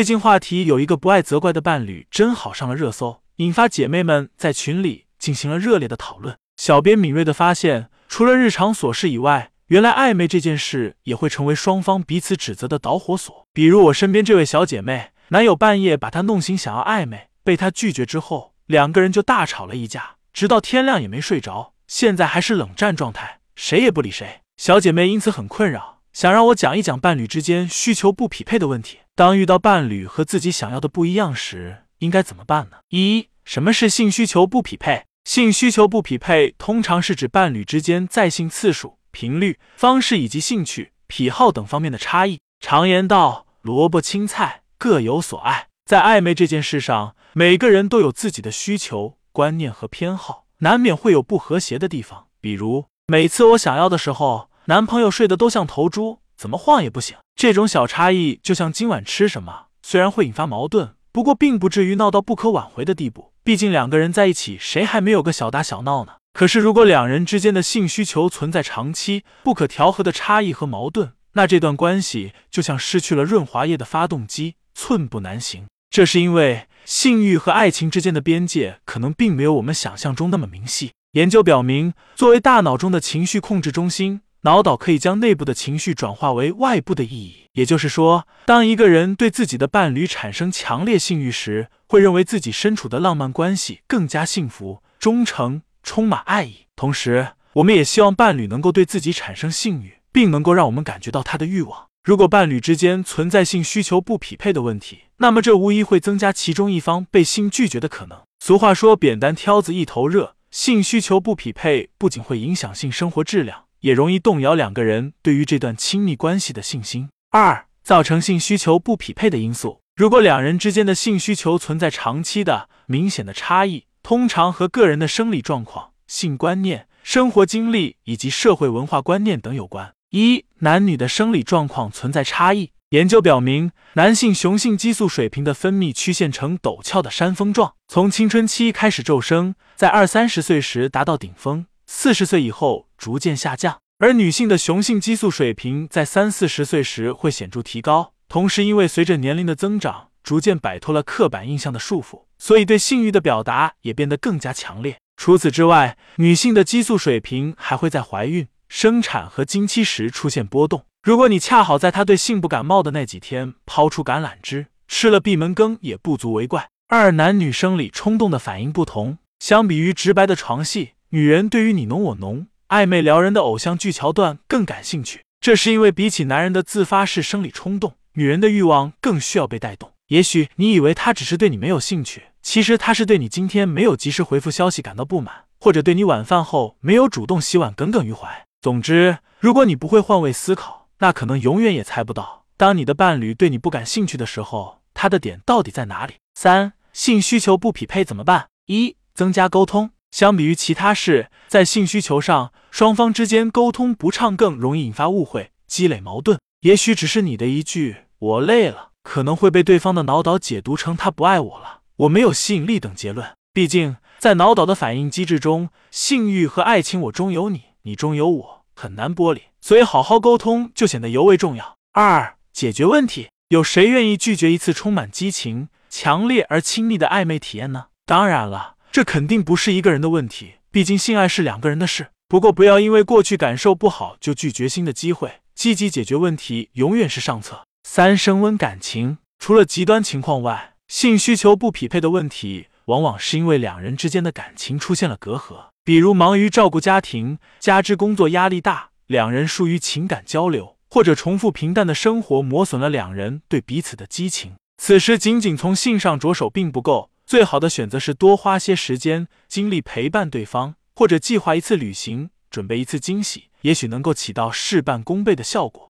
最近话题有一个不爱责怪的伴侣，真好上了热搜，引发姐妹们在群里进行了热烈的讨论。小编敏锐的发现，除了日常琐事以外，原来暧昧这件事也会成为双方彼此指责的导火索。比如我身边这位小姐妹，男友半夜把她弄醒，想要暧昧，被她拒绝之后，两个人就大吵了一架，直到天亮也没睡着，现在还是冷战状态，谁也不理谁。小姐妹因此很困扰，想让我讲一讲伴侣之间需求不匹配的问题。当遇到伴侣和自己想要的不一样时，应该怎么办呢？一、什么是性需求不匹配？性需求不匹配通常是指伴侣之间在性次数。频率、方式以及兴趣、癖好等方面的差异。常言道：“萝卜青菜各有所爱。”在暧昧这件事上，每个人都有自己的需求、观念和偏好，难免会有不和谐的地方。比如，每次我想要的时候，男朋友睡得都像头猪，怎么晃也不醒。这种小差异，就像今晚吃什么，虽然会引发矛盾，不过并不至于闹到不可挽回的地步。毕竟两个人在一起，谁还没有个小打小闹呢？可是，如果两人之间的性需求存在长期不可调和的差异和矛盾，那这段关系就像失去了润滑液的发动机，寸步难行。这是因为性欲和爱情之间的边界可能并没有我们想象中那么明细。研究表明，作为大脑中的情绪控制中心，脑岛可以将内部的情绪转化为外部的意义。也就是说，当一个人对自己的伴侣产生强烈性欲时，会认为自己身处的浪漫关系更加幸福、忠诚。充满爱意，同时我们也希望伴侣能够对自己产生性欲，并能够让我们感觉到他的欲望。如果伴侣之间存在性需求不匹配的问题，那么这无疑会增加其中一方被性拒绝的可能。俗话说“扁担挑子一头热”，性需求不匹配不仅会影响性生活质量，也容易动摇两个人对于这段亲密关系的信心。二、造成性需求不匹配的因素，如果两人之间的性需求存在长期的明显的差异。通常和个人的生理状况、性观念、生活经历以及社会文化观念等有关。一、男女的生理状况存在差异。研究表明，男性雄性激素水平的分泌曲线呈陡峭的山峰状，从青春期开始骤升，在二三十岁时达到顶峰，四十岁以后逐渐下降；而女性的雄性激素水平在三四十岁时会显著提高。同时，因为随着年龄的增长，逐渐摆脱了刻板印象的束缚。所以，对性欲的表达也变得更加强烈。除此之外，女性的激素水平还会在怀孕、生产和经期时出现波动。如果你恰好在她对性不感冒的那几天抛出橄榄枝，吃了闭门羹也不足为怪。二、男女生理冲动的反应不同。相比于直白的床戏，女人对于你侬我侬、暧昧撩人的偶像剧桥段更感兴趣。这是因为比起男人的自发式生理冲动，女人的欲望更需要被带动。也许你以为他只是对你没有兴趣。其实他是对你今天没有及时回复消息感到不满，或者对你晚饭后没有主动洗碗耿耿于怀。总之，如果你不会换位思考，那可能永远也猜不到，当你的伴侣对你不感兴趣的时候，他的点到底在哪里。三、性需求不匹配怎么办？一、增加沟通。相比于其他事，在性需求上，双方之间沟通不畅更容易引发误会，积累矛盾。也许只是你的一句“我累了”，可能会被对方的脑岛解读成他不爱我了。我没有吸引力等结论，毕竟在脑岛的反应机制中，性欲和爱情我中有你，你中有我，很难剥离，所以好好沟通就显得尤为重要。二、解决问题，有谁愿意拒绝一次充满激情、强烈而亲密的暧昧体验呢？当然了，这肯定不是一个人的问题，毕竟性爱是两个人的事。不过不要因为过去感受不好就拒绝新的机会，积极解决问题永远是上策。三、升温感情，除了极端情况外。性需求不匹配的问题，往往是因为两人之间的感情出现了隔阂，比如忙于照顾家庭，加之工作压力大，两人疏于情感交流，或者重复平淡的生活磨损了两人对彼此的激情。此时，仅仅从性上着手并不够，最好的选择是多花些时间精力陪伴对方，或者计划一次旅行，准备一次惊喜，也许能够起到事半功倍的效果。